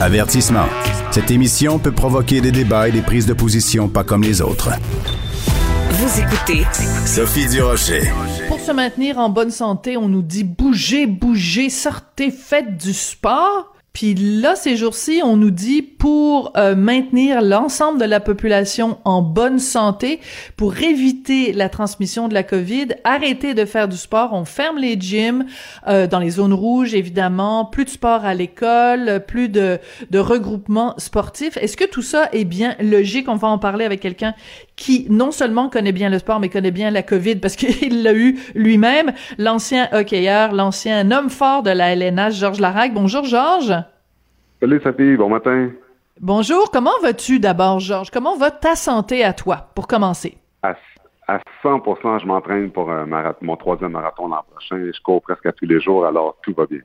Avertissement. Cette émission peut provoquer des débats et des prises de position pas comme les autres. Vous écoutez Sophie Durocher. Pour se maintenir en bonne santé, on nous dit bougez, bougez, sortez, faites du sport. Puis là, ces jours-ci, on nous dit pour euh, maintenir l'ensemble de la population en bonne santé, pour éviter la transmission de la COVID, arrêtez de faire du sport. On ferme les gyms euh, dans les zones rouges, évidemment, plus de sport à l'école, plus de, de regroupements sportifs. Est-ce que tout ça est bien logique? On va en parler avec quelqu'un qui non seulement connaît bien le sport, mais connaît bien la COVID parce qu'il l'a eu lui-même, l'ancien hockeyeur, l'ancien homme fort de la LNH, Georges Larac. Bonjour, Georges. Salut, Sophie. Bon matin. Bonjour. Comment vas-tu d'abord, Georges? Comment va ta santé à toi, pour commencer? À, 100% je m'entraîne pour mon troisième marathon l'an prochain. Je cours presque à tous les jours, alors tout va bien.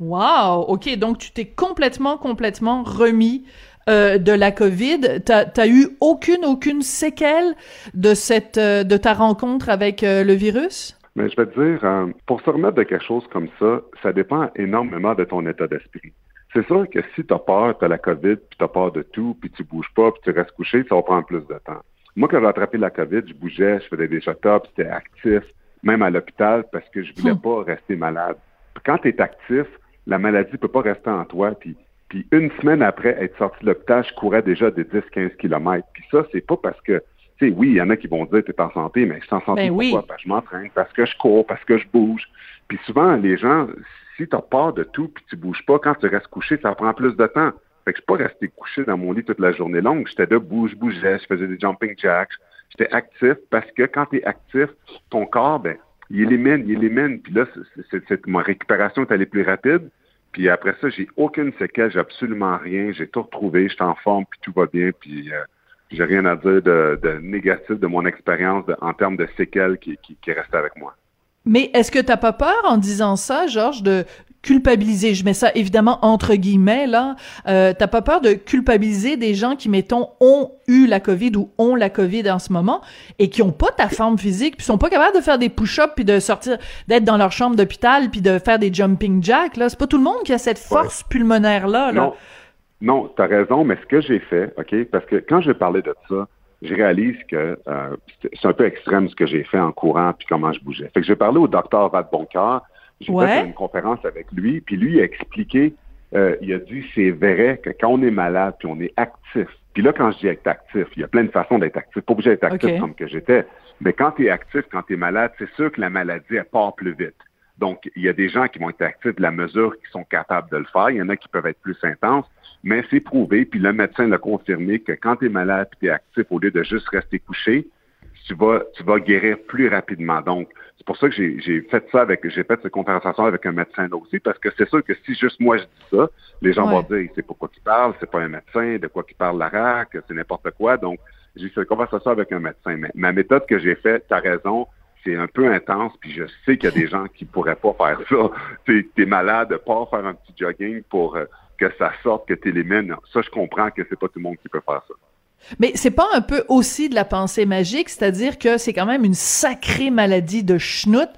Wow! OK, donc tu t'es complètement, complètement remis euh, de la COVID. T'as as eu aucune, aucune séquelle de cette, euh, de ta rencontre avec euh, le virus? Mais je vais te dire, pour se remettre de quelque chose comme ça, ça dépend énormément de ton état d'esprit. C'est sûr que si tu as peur, tu as la COVID, puis tu as peur de tout, puis tu bouges pas, puis tu restes couché, ça va prendre plus de temps. Moi, quand j'ai attrapé la COVID, je bougeais, je faisais des shut-ups, j'étais actif, même à l'hôpital, parce que je voulais hmm. pas rester malade. Quand tu es actif, la maladie peut pas rester en toi, puis puis une semaine après être sorti de l'hôpital, je courais déjà des 10-15 kilomètres. Puis ça, c'est pas parce que, tu sais, oui, il y en a qui vont dire tu es en santé, mais je suis en santé ben pourquoi? Parce que je m'entraîne, parce que je cours, parce que je bouge. Puis souvent, les gens, si tu as peur de tout, puis tu bouges pas, quand tu restes couché, ça prend plus de temps. Fait que je suis pas resté couché dans mon lit toute la journée longue. J'étais debout, je bougeais, je faisais des jumping jacks. J'étais actif parce que quand tu es actif, ton corps, ben, il élimine, il élimine. Puis là, ma récupération est allée plus rapide. Puis après ça, j'ai aucune séquelle, j'ai absolument rien. J'ai tout retrouvé, je suis en forme, puis tout va bien. Puis euh, j'ai rien à dire de, négatif de mon expérience en termes de séquelles qui, qui, est avec moi. Mais est-ce que t'as pas peur en disant ça, Georges, de culpabiliser, je mets ça évidemment entre guillemets là, euh, t'as pas peur de culpabiliser des gens qui, mettons, ont eu la COVID ou ont la COVID en ce moment et qui ont pas ta forme physique, puis sont pas capables de faire des push-ups puis de sortir, d'être dans leur chambre d'hôpital puis de faire des jumping jacks, là? C'est pas tout le monde qui a cette force pulmonaire là, là. Non, non t'as raison, mais ce que j'ai fait, OK, parce que quand je parlais de ça, je réalise que euh, c'est un peu extrême ce que j'ai fait en courant puis comment je bougeais. Fait que j'ai parlé au docteur Vadeboncoeur j'ai fait une conférence avec lui, puis lui a expliqué, euh, il a dit c'est vrai que quand on est malade, puis on est actif, puis là, quand je dis être actif, il y a plein de façons d'être actif. Pas obligé d'être actif comme que j'étais. Mais quand tu es actif, quand tu es malade, c'est sûr que la maladie, elle part plus vite. Donc, il y a des gens qui vont être actifs de la mesure qui sont capables de le faire. Il y en a qui peuvent être plus intenses, mais c'est prouvé. Puis le médecin l'a confirmé que quand tu es malade et tu es actif, au lieu de juste rester couché, tu vas, tu vas guérir plus rapidement. Donc, c'est pour ça que j'ai fait ça avec, j'ai fait cette conversation avec un médecin là aussi, parce que c'est sûr que si juste moi je dis ça, les gens vont dire, c'est pourquoi tu parles, c'est pas un médecin, de quoi qui parle l'arac, c'est n'importe quoi. Donc, j'ai fait cette conversation avec un médecin. Mais ma méthode que j'ai faite, tu as raison, c'est un peu intense, puis je sais qu'il y a des gens qui pourraient pas faire ça. Tu es malade, pas faire un petit jogging pour euh, que ça sorte, que tu élimines. Ça, je comprends que c'est pas tout le monde qui peut faire ça. Mais c'est pas un peu aussi de la pensée magique, c'est-à-dire que c'est quand même une sacrée maladie de schnout,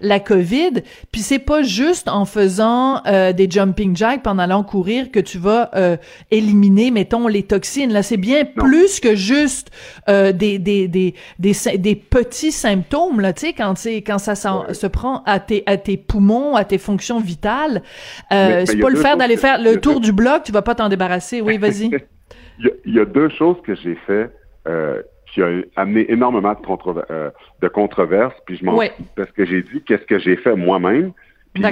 la COVID, puis c'est pas juste en faisant euh, des jumping jacks pendant allant courir que tu vas euh, éliminer, mettons, les toxines. Là, c'est bien plus que juste euh, des, des, des, des, des, petits symptômes, là, tu sais, quand, quand ça se prend à tes, à tes poumons, à tes fonctions vitales. c'est pas le faire d'aller faire le tour du bloc, tu vas pas t'en débarrasser. Oui, vas-y. Il y, a deux choses que j'ai fait euh, qui ont amené énormément de, euh, de controverses, puis je m'en parce que j'ai dit qu'est-ce que j'ai fait moi-même. Puis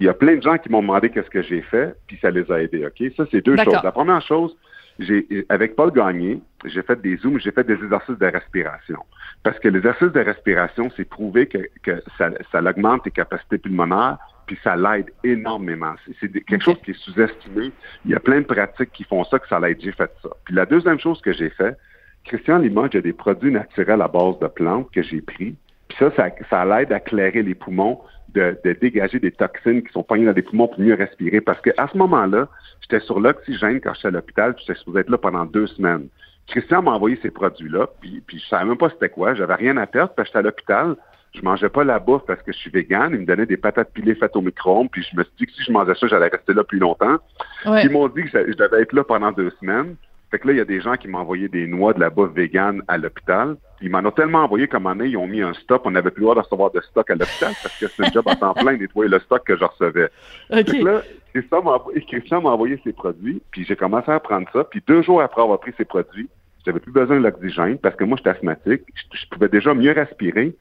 il y a plein de gens qui m'ont demandé qu'est-ce que j'ai fait, puis ça les a aidés. Ok, ça c'est deux choses. La première chose, j'ai avec Paul Gagné, j'ai fait des zooms, j'ai fait des exercices de respiration. Parce que l'exercice de respiration, c'est prouvé que, que ça, ça augmente tes capacités pulmonaires, puis ça l'aide énormément. C'est quelque chose qui est sous-estimé. Il y a plein de pratiques qui font ça, que ça l'aide. J'ai fait ça. Puis la deuxième chose que j'ai fait, Christian Limoges a des produits naturels à base de plantes que j'ai pris. Puis ça, ça, ça l'aide à clairer les poumons, de, de, dégager des toxines qui sont poignées dans les poumons pour mieux respirer. Parce que à ce moment-là, j'étais sur l'oxygène quand j'étais à l'hôpital, puis j'étais supposé être là pendant deux semaines. Christian m'a envoyé ces produits-là, puis, puis je savais même pas c'était quoi. J'avais rien à perdre, parce que j'étais à l'hôpital je mangeais pas la bouffe parce que je suis vegan. Ils me donnaient des patates pilées faites au micro-ondes, puis je me suis dit que si je mangeais ça, j'allais rester là plus longtemps. Ils m'ont dit que je devais être là pendant deux semaines. Fait que là, il y a des gens qui m'ont envoyé des noix de la bouffe vegan à l'hôpital. Ils m'en ont tellement envoyé qu'à un moment donné, ils ont mis un stop. On n'avait plus le droit de recevoir de stock à l'hôpital parce que c'est un job à temps plein nettoyer le stock que je recevais. Okay. là, Christian m'a envoyé ses produits, puis j'ai commencé à prendre ça. Puis deux jours après avoir pris ses produits, j'avais plus besoin de l'oxygène parce que moi, j'étais asthmatique. Je, pouvais déjà mieux respirer.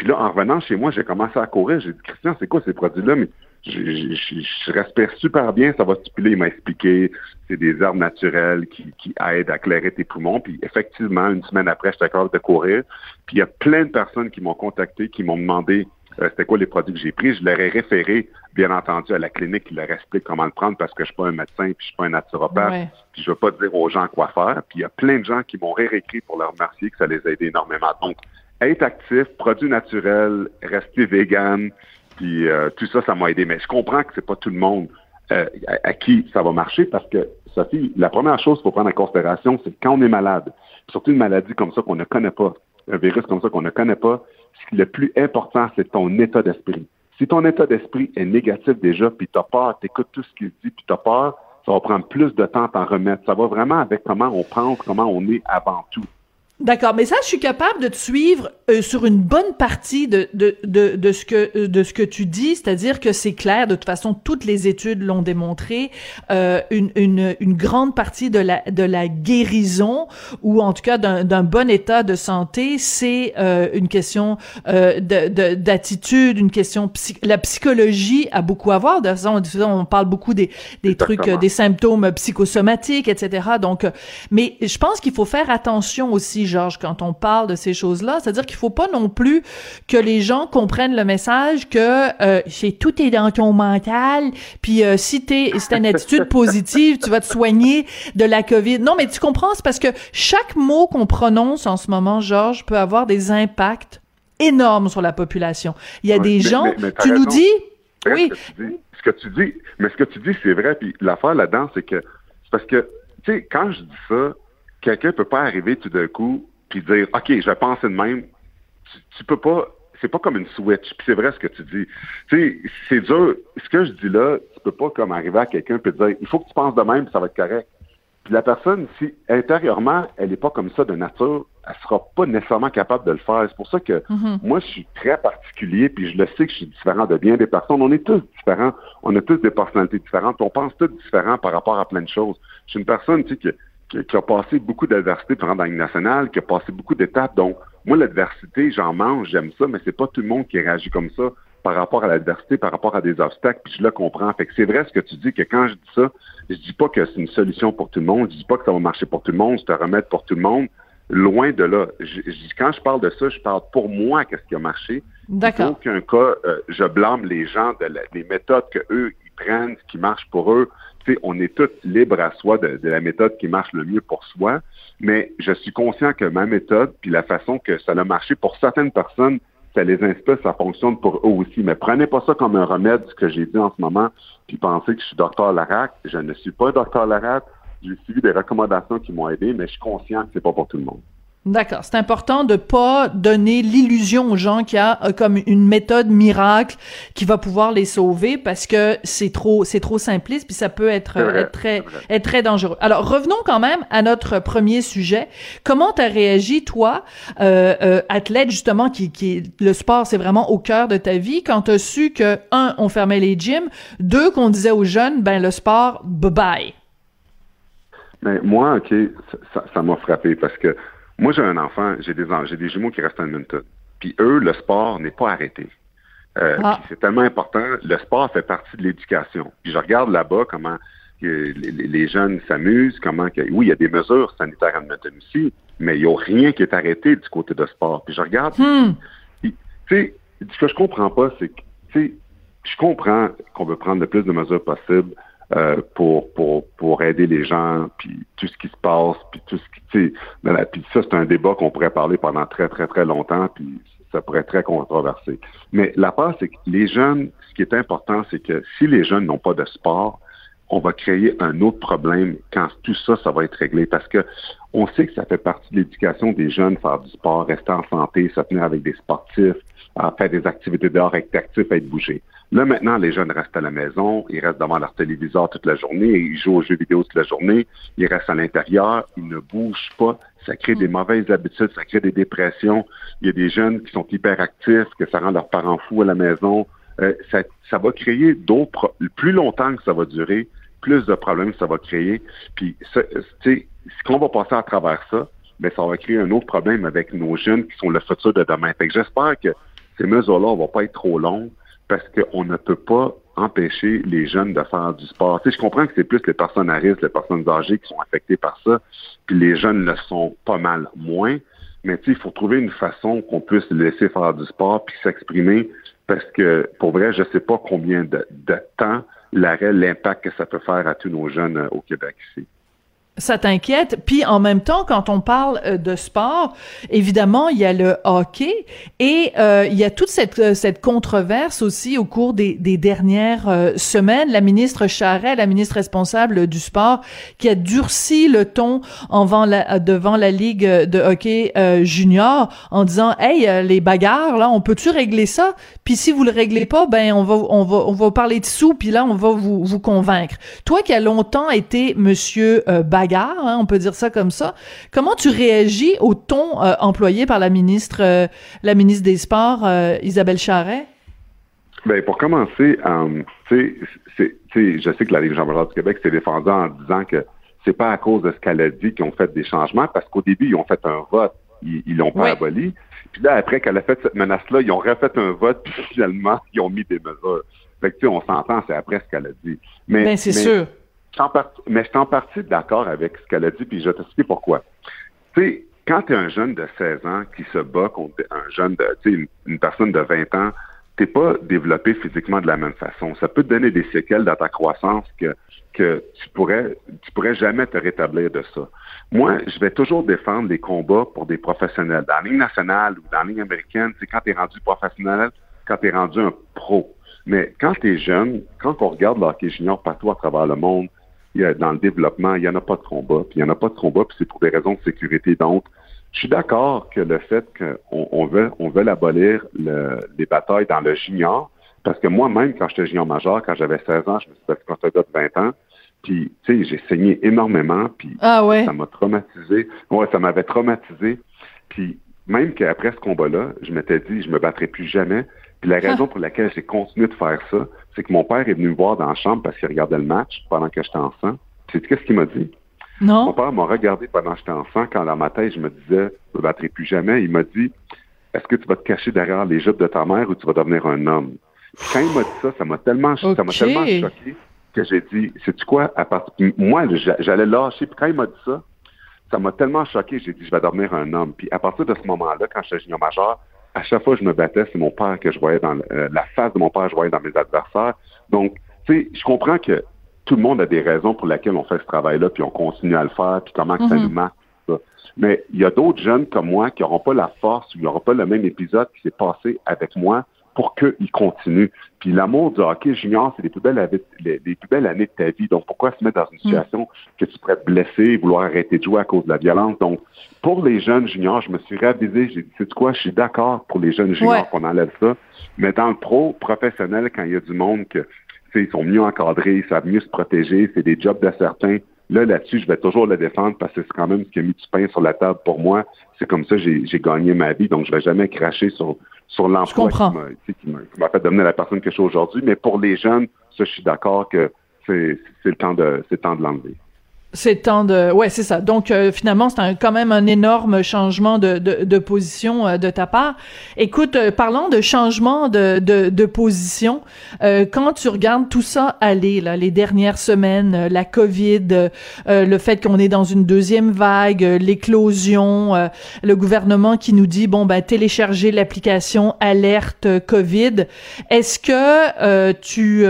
Puis là, en revenant chez moi, j'ai commencé à courir. J'ai dit, Christian, c'est quoi ces produits-là? Mais je, je, respire super bien, ça va stipuler. Il m'a expliqué, c'est des herbes naturelles qui, qui aident à clairer tes poumons. Puis effectivement, une semaine après, j'étais capable de courir. Puis il y a plein de personnes qui m'ont contacté, qui m'ont demandé euh, c'était quoi les produits que j'ai pris. Je leur ai référé, bien entendu, à la clinique qui leur explique comment le prendre parce que je suis pas un médecin, puis je suis pas un naturopathe, puis je veux pas dire aux gens quoi faire. Puis il y a plein de gens qui m'ont réécrit pour leur remercier que ça les a aidés énormément. Donc, être actif, produits naturels, rester vegan, puis euh, tout ça, ça m'a aidé. Mais je comprends que c'est pas tout le monde euh, à, qui ça va marcher parce que, Sophie, la première chose qu'il faut prendre en considération, c'est quand on est malade, surtout une maladie comme ça qu'on ne connaît pas, un virus comme ça qu'on ne connaît pas, le plus important, c'est ton état d'esprit. Si ton état d'esprit est négatif déjà, puis t'as peur, t'écoutes tout ce qu'il dit, puis t'as peur, ça va prendre plus de temps à t'en remettre. Ça va vraiment avec comment on pense, comment on est avant tout. D'accord, mais ça, je suis capable de te suivre euh, sur une bonne partie de, de, de, de, ce que euh, de ce que tu dis, c'est-à-dire que c'est clair, de toute façon, toutes les études l'ont démontré, euh, une, une, une grande partie de la de la guérison ou en tout cas d'un bon état de santé, c'est euh, une question euh, d'attitude, une question la psychologie a beaucoup à voir. De toute façon, on parle beaucoup des des trucs, des symptômes psychosomatiques, etc. Donc, mais je pense qu'il faut faire attention aussi Georges, quand on parle de ces choses-là. C'est-à-dire qu'il faut pas non plus que les gens comprennent le message que euh, c'est tout est dans ton mental, puis euh, si t'es si une attitude positive, tu vas te soigner de la COVID. Non, mais tu comprends, c'est parce que chaque mot qu'on prononce en ce moment, Georges, peut avoir des impacts énormes sur la population. Il y a des gens, tu nous dis, oui. Ce que, tu dis, mais ce que tu dis, c'est vrai. Puis l'affaire là-dedans, c'est que c'est parce que, tu sais, quand je dis ça, quelqu'un peut pas arriver tout d'un coup puis dire OK, je vais penser de même. Tu, peux pas. C'est pas comme une switch. Puis c'est vrai ce que tu dis. Tu sais, c'est dur. Ce que je dis là, tu peux pas comme arriver à quelqu'un et dire il faut que tu penses de même, ça va être correct. Puis la personne, si intérieurement, elle n'est pas comme ça de nature, elle sera pas nécessairement capable de le faire. C'est pour ça que mm-hmm. moi, je suis très particulier, puis je le sais que je suis différent de bien des personnes. On est tous différents. On a tous des personnalités différentes. On pense tous différents par rapport à plein de choses. Je suis une personne, tu sais, que qui, a passé beaucoup d'adversité pendant la Ligue nationale, qui a passé beaucoup d'étapes. Donc, moi, l'adversité, j'en mange, j'aime ça, mais c'est pas tout le monde qui réagit comme ça par rapport à l'adversité, par rapport à des obstacles, puis je le comprends. Fait que c'est vrai ce que tu dis, que quand je dis ça, je dis pas que c'est une solution pour tout le monde, je dis pas que ça va marcher pour tout le monde, c'est un remède pour tout le monde. Loin de là. Je, quand je parle de ça, je parle pour moi qu'est-ce qui a marché. D'accord. En aucun cas, euh, je blâme les gens de des méthodes que eux ils prennent, qui marche pour eux on est tous libres à soi de, la méthode qui marche le mieux pour soi, mais je suis conscient que ma méthode, puis la façon que ça a marché pour certaines personnes, ça les inspire, ça fonctionne pour eux aussi. Mais prenez pas ça comme un remède, ce que j'ai dit en ce moment, puis pensez que je suis docteur Larac. Je ne suis pas docteur Larac. J'ai suivi des recommandations qui m'ont aidé, mais je suis conscient que c'est pas pour tout le monde. D'accord. C'est important de pas donner l'illusion aux gens qu'il y a euh, comme une méthode miracle qui va pouvoir les sauver parce que c'est trop, c'est trop simpliste puis ça peut être, être très, être très dangereux. Alors revenons quand même à notre premier sujet. Comment t'as réagi toi, euh, euh, athlète justement qui, qui le sport c'est vraiment au cœur de ta vie quand t'as su que un on fermait les gyms, deux qu'on disait aux jeunes ben le sport bye bye. Mais moi ok ça m'a frappé parce que moi, j'ai un enfant, j'ai des, j'ai des jumeaux qui restent à Edmonton. Puis eux, le sport n'est pas arrêté. Euh, ah. C'est tellement important. Le sport fait partie de l'éducation. Puis je regarde là-bas comment les, jeunes s'amusent, comment oui, il y a des mesures sanitaires à Edmonton aussi, mais il n'y a rien qui est arrêté du côté de sport. Puis je regarde, hmm. tu sais, ce que je comprends pas, c'est que, tu sais, je comprends qu'on veut prendre le plus de mesures possibles euh, pour, pour, pour aider les gens, puis tout ce qui se passe, puis tout ce qui, tu sais, puis ça, c'est un débat qu'on pourrait parler pendant très, très, très longtemps, puis ça pourrait être très controversé. Mais la part, c'est que les jeunes, ce qui est important, c'est que si les jeunes n'ont pas de sport, on va créer un autre problème quand tout ça, ça va être réglé. Parce que on sait que ça fait partie de l'éducation des jeunes, faire du sport, rester en santé, se tenir avec des sportifs, faire des activités dehors, être actif, être bougé. Là, maintenant, les jeunes restent à la maison, ils restent devant leur téléviseur toute la journée, ils jouent aux jeux vidéo toute la journée, ils restent à l'intérieur, ils ne bougent pas. Ça crée des mauvaises habitudes, ça crée des dépressions. Il y a des jeunes qui sont hyperactifs, que ça rend leurs parents fous à la maison. Euh, ça, ça va créer d'autres, plus longtemps que ça va durer, plus de problèmes ça va créer. Puis, ce qu'on va passer à travers ça, mais ben, ça va créer un autre problème avec nos jeunes qui sont le futur de demain. Fait que j'espère que ces mesures-là ne vont pas être trop longues parce qu'on ne peut pas empêcher les jeunes de faire du sport. Tu sais, je comprends que c'est plus les personnes à risque, les personnes âgées qui sont affectées par ça, puis les jeunes le sont pas mal moins. Mais tu sais, il faut trouver une façon qu'on puisse laisser faire du sport puis s'exprimer parce que pour vrai, je sais pas combien de, temps l'impact que ça peut faire à tous nos jeunes euh, au Québec ici ça t'inquiète. Puis en même temps, quand on parle euh, de sport, évidemment, il y a le hockey et euh, il y a toute cette, euh, cette controverse aussi au cours des, des dernières semaines. La ministre Charret, la ministre responsable du sport, qui a durci le ton en la, devant la Ligue de hockey junior en disant, hey, les bagarres, là, on peut-tu régler ça? Puis si vous le réglez pas, ben on va, on va, on va parler de sous, puis là, on va vous, vous convaincre. Toi qui as longtemps été Monsieur Bagarre, Hein, on peut dire ça comme ça. Comment tu réagis au ton euh, employé par la ministre, euh, la ministre des Sports, euh, Isabelle Charret? Ben pour commencer, tu sais, je sais que la Ligue jean du Québec s'est défendue en disant que c'est pas à cause de ce qu'elle a dit qu'ils ont fait des changements, parce qu'au début, ils ont fait un vote, ils l'ont pas aboli. Puis là, après qu'elle a fait cette menace-là, ils ont refait un vote, puis finalement, ils ont mis des mesures. Fait que, tu sais, on s'entend, c'est après ce qu'elle a dit. Mais, ben, c'est sûr mais je suis en partie d'accord avec ce qu'elle a dit, puis je vais t'expliquer pourquoi. Tu sais, quand tu es un jeune de 16 ans qui se bat contre un jeune de, tu sais, une, personne de 20 ans, t'es pas développé physiquement de la même façon. Ça peut te donner des séquelles dans ta croissance que, que tu pourrais, tu pourrais jamais te rétablir de ça. Moi, je vais toujours défendre des combats pour des professionnels. Dans la ligne nationale ou dans la ligne américaine, c'est quand tu es rendu professionnel, quand tu es rendu un pro. Mais quand tu es jeune, quand on regarde le hockey junior partout à travers le monde, dans le développement, il n'y en a pas de combat, puis il n'y en a pas de combat, puis c'est pour des raisons de sécurité. Donc, je suis d'accord que le fait qu'on on veut, on veut abolir le, les batailles dans le junior, parce que moi-même, quand j'étais junior majeur, quand j'avais 16 ans, je me suis battu contre un gars de 20 ans, puis, tu sais, j'ai saigné énormément, puis ah ouais. ça m'a traumatisé. Ouais, ça m'avait traumatisé. Puis, même qu'après ce combat-là, je m'étais dit, je me battrai plus jamais. Puis la ah. raison pour laquelle j'ai continué de faire ça, c'est que mon père est venu me voir dans la chambre parce qu'il regardait le match pendant que j'étais enfant. Tu sais qu'est-ce qu'il m'a dit? Non. Mon père m'a regardé pendant que j'étais enfant, quand dans ma tête, je me disais, je me battrai plus jamais. Il m'a dit, est-ce que tu vas te cacher derrière les jupes de ta mère ou tu vas devenir un homme? quand il m'a dit ça, ça m'a tellement, ça m'a tellement choqué que j'ai dit, sais-tu quoi, à moi, j'allais lâcher. Puis quand il m'a dit ça, ça m'a tellement choqué, j'ai dit, je vais devenir un homme. Puis à partir de ce moment-là, quand j'étais junior majeur, à chaque fois que je me battais, c'est mon père que je voyais dans euh, la face de mon père, je voyais dans mes adversaires. Donc, tu sais, je comprends que tout le monde a des raisons pour lesquelles on fait ce travail-là, puis on continue à le faire, puis comment ça mhm. nous marque. Ça. Mais il y a d'autres jeunes comme moi qui n'auront pas la force, ou qui n'auront pas le même épisode qui s'est passé avec moi pour qu'ils continuent. Puis l'amour du hockey junior, c'est les plus belles, les, plus belles années de ta vie. Donc pourquoi se mettre dans une mm. situation que tu pourrais te blesser, vouloir arrêter de jouer à cause de la violence? Donc pour les jeunes juniors, je me suis réavisé, j'ai dit, c'est quoi, je suis d'accord pour les jeunes juniors qu'on enlève ça. Mais dans le pro, professionnel, quand il y a du monde que ils sont mieux encadrés, ils savent mieux se protéger, c'est des jobs de certains. Là, là-dessus, je vais toujours le défendre parce que c'est quand même ce qui a mis du pain sur la table pour moi. C'est comme ça que j'ai gagné ma vie, donc je vais jamais cracher sur sur l'emploi qui m'a fait devenir la personne que je suis aujourd'hui. Mais pour les jeunes, ça, je suis d'accord que c'est le temps de c'est temps de l'enlever. C'est temps de ouais c'est ça. Donc euh, finalement c'est quand même un énorme changement de, de, de position euh, de ta part. Écoute euh, parlant de changement de, de, de position quand tu regardes tout ça aller là les dernières semaines la Covid le fait qu'on est dans une deuxième vague l'éclosion le gouvernement qui nous dit bon ben télécharger l'application alerte Covid est-ce que tu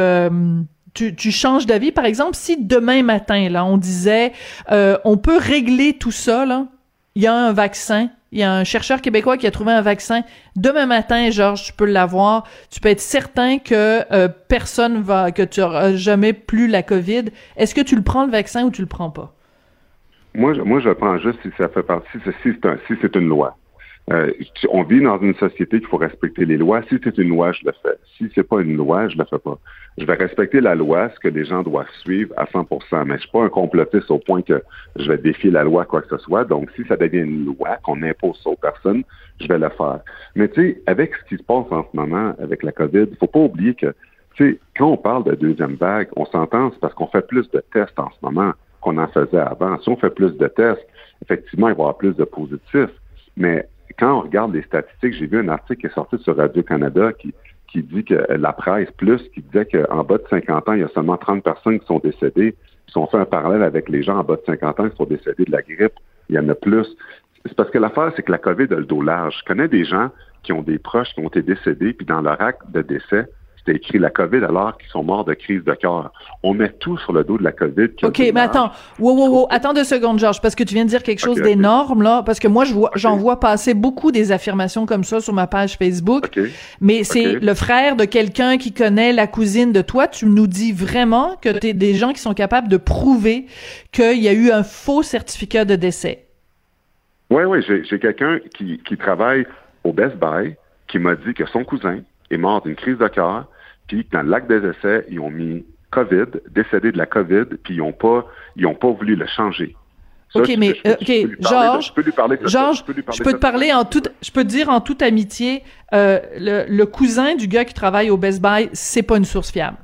tu, changes d'avis, par exemple, si demain matin, là, on disait, euh, on peut régler tout ça, là, il y a un vaccin, Il y a un chercheur québécois qui a trouvé un vaccin. Demain matin, Georges, tu peux l'avoir. Tu peux être certain que euh, personne va, que tu n'auras jamais plus la COVID. Est-ce que tu le prends le vaccin ou tu le prends pas? Moi, je, moi, je prends juste si ça fait partie, si c'est une loi. Euh, on vit dans une société qu'il faut respecter les lois. Si c'est une loi, je le fais. Si c'est pas une loi, je le fais pas. Je vais respecter la loi, ce que les gens doivent suivre à 100%, mais je suis pas un complotiste au point que je vais défier la loi, quoi que ce soit. Donc, si ça devient une loi qu'on impose aux personnes, je vais le faire. Mais tu sais, avec ce qui se passe en ce moment, avec la COVID, il faut pas oublier que, tu sais, quand on parle de deuxième vague, on s'entend, c'est parce qu'on fait plus de tests en ce moment qu'on en faisait avant. Si on fait plus de tests, effectivement, il va y avoir plus de positifs. Mais quand on regarde les statistiques, j'ai vu un article qui est sorti sur Radio-Canada qui, qui dit que la presse plus, qui disait qu'en bas de 50 ans, il y a seulement 30 personnes qui sont décédées. Ils sont fait un parallèle avec les gens en bas de 50 ans qui sont décédés de la grippe. Il y en a plus. C'est parce que l'affaire, c'est que la COVID a le dos large. Je connais des gens qui ont des proches qui ont été décédés, puis dans leur acte de décès, c'était écrit la COVID alors qu'ils sont morts de crise de cœur. On met tout sur le dos de la COVID. OK, mais attends. Wow, wow, wow. Attends deux secondes, Georges, parce que tu viens de dire quelque chose d'énorme, là. Parce que moi, je vois, j'en vois passer beaucoup des affirmations comme ça sur ma page Facebook. Mais c'est le frère de quelqu'un qui connaît la cousine de toi. Tu nous dis vraiment que tu es des gens qui sont capables de prouver qu'il y a eu un faux certificat de décès. Oui, oui. J'ai quelqu'un qui, qui travaille au Best Buy qui m'a dit que son cousin est mort d'une crise de cœur, puis dans le lac des essais, ils ont mis COVID, décédé de la COVID, puis ils n'ont pas, ils ont pas voulu le changer. OK, mais OK, Georges, je peux lui parler. Georges, je peux te parler en toute, je peux te dire en toute amitié, euh, le, le, cousin du gars qui travaille au Best Buy, c'est pas une source fiable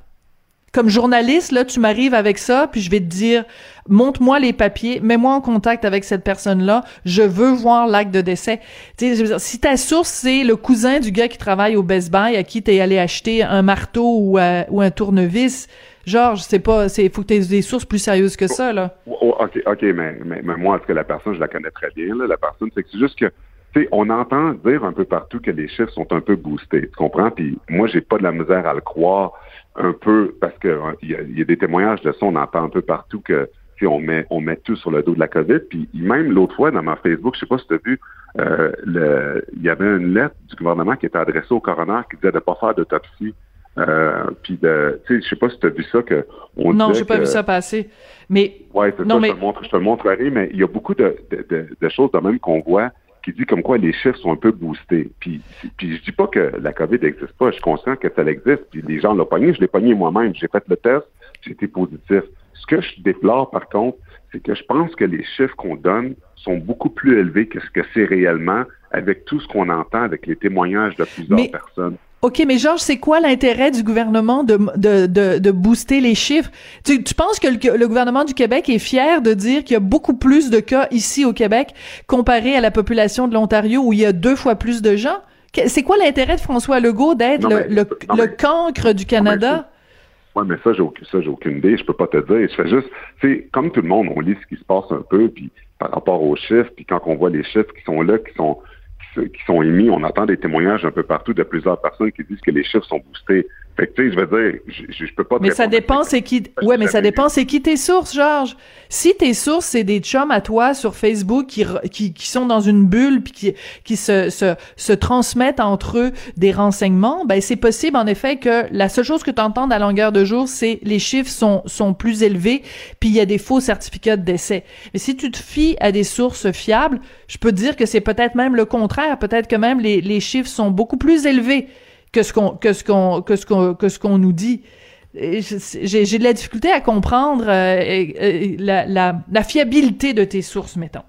comme journaliste, là, tu m'arrives avec ça, puis je vais te dire, montre-moi les papiers, mets-moi en contact avec cette personne-là, je veux voir l'acte de décès. Tu si ta source, c'est le cousin du gars qui travaille au Best Buy, à qui t'es allé acheter un marteau ou, euh, un tournevis, Georges, c'est pas, c'est, faut que tu aies des sources plus sérieuses que ça, là. Oh, oh, OK, mais, moi, est-ce que la personne, je la connais très bien, la personne, c'est c'est juste que, tu sais, on entend dire un peu partout que les chiffres sont un peu boostés, tu comprends? Puis moi, j'ai pas de la misère à le croire un peu, parce que euh, il y, a des témoignages de ça, on entend un peu partout que on met on met tout sur le dos de la COVID. Puis même l'autre fois dans ma Facebook, je sais pas si tu as vu, euh, le, il y avait une lettre du gouvernement qui était adressée au coroner qui disait de ne pas faire d'autopsie. Euh, puis de, tu sais, je sais pas si tu as vu ça que on Non, j'ai pas vu ça passer. Mais ouais, c'est ça, je, te montre, je te le montrerai, mais il y a beaucoup de, de, de choses de même qu'on voit qui dit comme quoi les chiffres sont un peu boostés. Puis, puis je dis pas que la COVID n'existe pas, je suis conscient que ça existe, puis les gens l'ont pogné, je l'ai pogné moi-même, j'ai fait le test, j'ai été positif. Ce que je déplore par contre, c'est que je pense que les chiffres qu'on donne sont beaucoup plus élevés que ce que c'est réellement avec tout ce qu'on entend avec les témoignages de plusieurs personnes. OK, mais Georges, c'est quoi l'intérêt du gouvernement de, de, de, de, booster les chiffres? Tu, tu penses que le, gouvernement du Québec est fier de dire qu'il y a beaucoup plus de cas ici au Québec comparé à la population de l'Ontario où il y a deux fois plus de gens? C'est quoi l'intérêt de François Legault d'être le, le, cancre du Canada? Oui, mais ça, j'ai aucune idée. Je peux pas te dire. Je fais juste, c'est comme tout le monde, on lit ce qui se passe un peu, puis par rapport aux chiffres, puis quand on voit les chiffres qui sont là, qui sont qui sont émis. On entend des témoignages un peu partout de plusieurs personnes qui disent que les chiffres sont boostés. Fait que, tu sais, je veux dire, je, je peux pas... Mais ça dépend, c'est qui... Ouais, mais ça dépend, c'est qui tes sources, Georges. Si tes sources, c'est des chums à toi sur Facebook qui, qui, qui sont dans une bulle puis qui, qui se, se, se transmettent entre eux des renseignements, ben c'est possible, en effet, que la seule chose que tu entends à longueur de jour, c'est les chiffres sont, sont plus élevés puis il y a des faux certificats de décès. Mais si tu te fies à des sources fiables, je peux te dire que c'est peut-être même le contraire. Peut-être que même les, les chiffres sont beaucoup plus élevés que ce qu'on que ce qu'on que ce qu'on que ce qu'on nous dit. J'ai de la difficulté à comprendre euh, la, la, fiabilité de tes sources, mettons.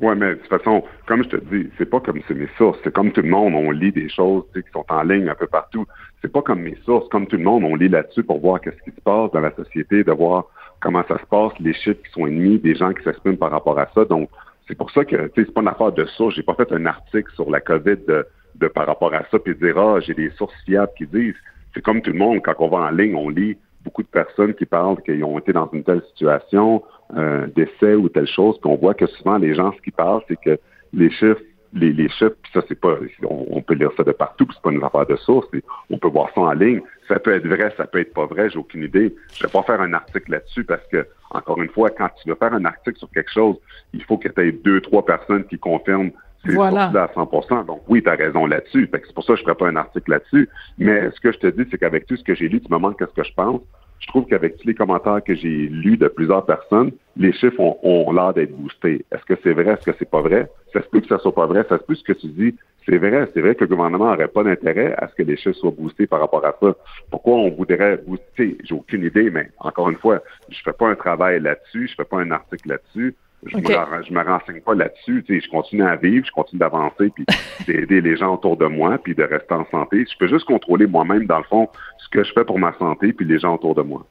Oui, mais de toute façon, comme je te dis, c'est pas comme c'est mes sources. C'est comme tout le monde, on lit des choses qui sont en ligne un peu partout. C'est pas comme mes sources. Comme tout le monde, on lit là-dessus pour voir qu'est-ce qui se passe dans la société, de voir comment ça se passe, les chiffres qui sont ennemis, des gens qui s'expriment par rapport à ça. Donc, c'est pour ça que c'est pas une affaire de source. J'ai pas fait un article sur la COVID de de par rapport à ça, puis dire ah j'ai des sources fiables qui disent. C'est comme tout le monde quand on va en ligne, on lit beaucoup de personnes qui parlent qu'ils ont été dans une telle situation, euh, d'essai ou telle chose, puis on voit que souvent les gens ce qui parlent, c'est que les chiffres les, chiffres, puis ça, c'est pas, on, peut lire ça de partout, c'est pas une affaire de source, on peut voir ça en ligne. Ça peut être vrai, ça peut être pas vrai, j'ai aucune idée. Je vais pas faire un article là-dessus parce que, encore une fois, quand tu veux faire un article sur quelque chose, il faut que tu aies deux, trois personnes qui confirment Voilà. à 100 Donc oui, tu as raison là-dessus. C'est pour ça que je ne ferai pas un article là-dessus. Mais ce que je te dis, c'est qu'avec tout ce que j'ai lu, tu me demandes qu'est-ce que je pense. Je trouve qu'avec tous les commentaires que j'ai lus de plusieurs personnes, les chiffres ont, l'air d'être boostés. Est-ce que c'est vrai? Est-ce que c'est pas vrai? Ça se peut que ça soit pas vrai. Ça se peut ce que tu dis. C'est vrai. C'est vrai que le gouvernement n'aurait pas d'intérêt à ce que les chiffres soient boostés par rapport à ça. Pourquoi on voudrait booster? J'ai aucune idée, mais encore une fois, je fais pas un travail là-dessus. Je fais pas un article là-dessus. Je, me, renseigne pas là-dessus. Je continue à vivre, je continue d'avancer, puis d'aider les gens autour de moi, puis de rester en santé. Je peux juste contrôler moi-même, dans le fond, ce que je fais pour ma santé, puis les gens autour de moi.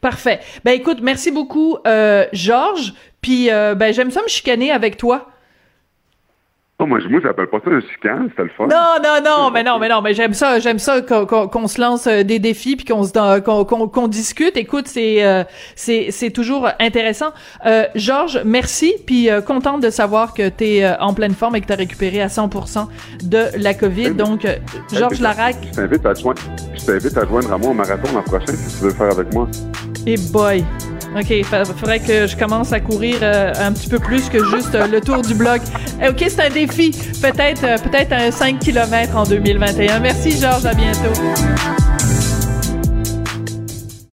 Parfait. Ben écoute, merci beaucoup, euh, Georges. Puis euh, ben j'aime ça me chicaner avec toi. Oh, moi, moi, j'appelle pas ça un chicane, c'est le fun. Non, non, non, mais non, mais non, mais j'aime ça, j'aime ça qu'on se lance euh, des défis puis qu'on se qu'on discute. Écoute, c'est euh, c'est c'est toujours intéressant. Euh, Georges, merci, puis euh, contente de savoir que tu es en pleine forme et que tu as récupéré à 100% de la COVID. Donc, Georges Larac. Je t'invite à joindre, je t'invite à joindre à moi au marathon l'an prochain si tu veux le faire avec moi. Et boy. OK, il faudrait que je commence à courir euh, un petit peu plus que juste euh, le tour du bloc. Eh, OK, c'est un défi. Peut-être euh, peut-être un 5 km en 2021. Merci Georges, à bientôt.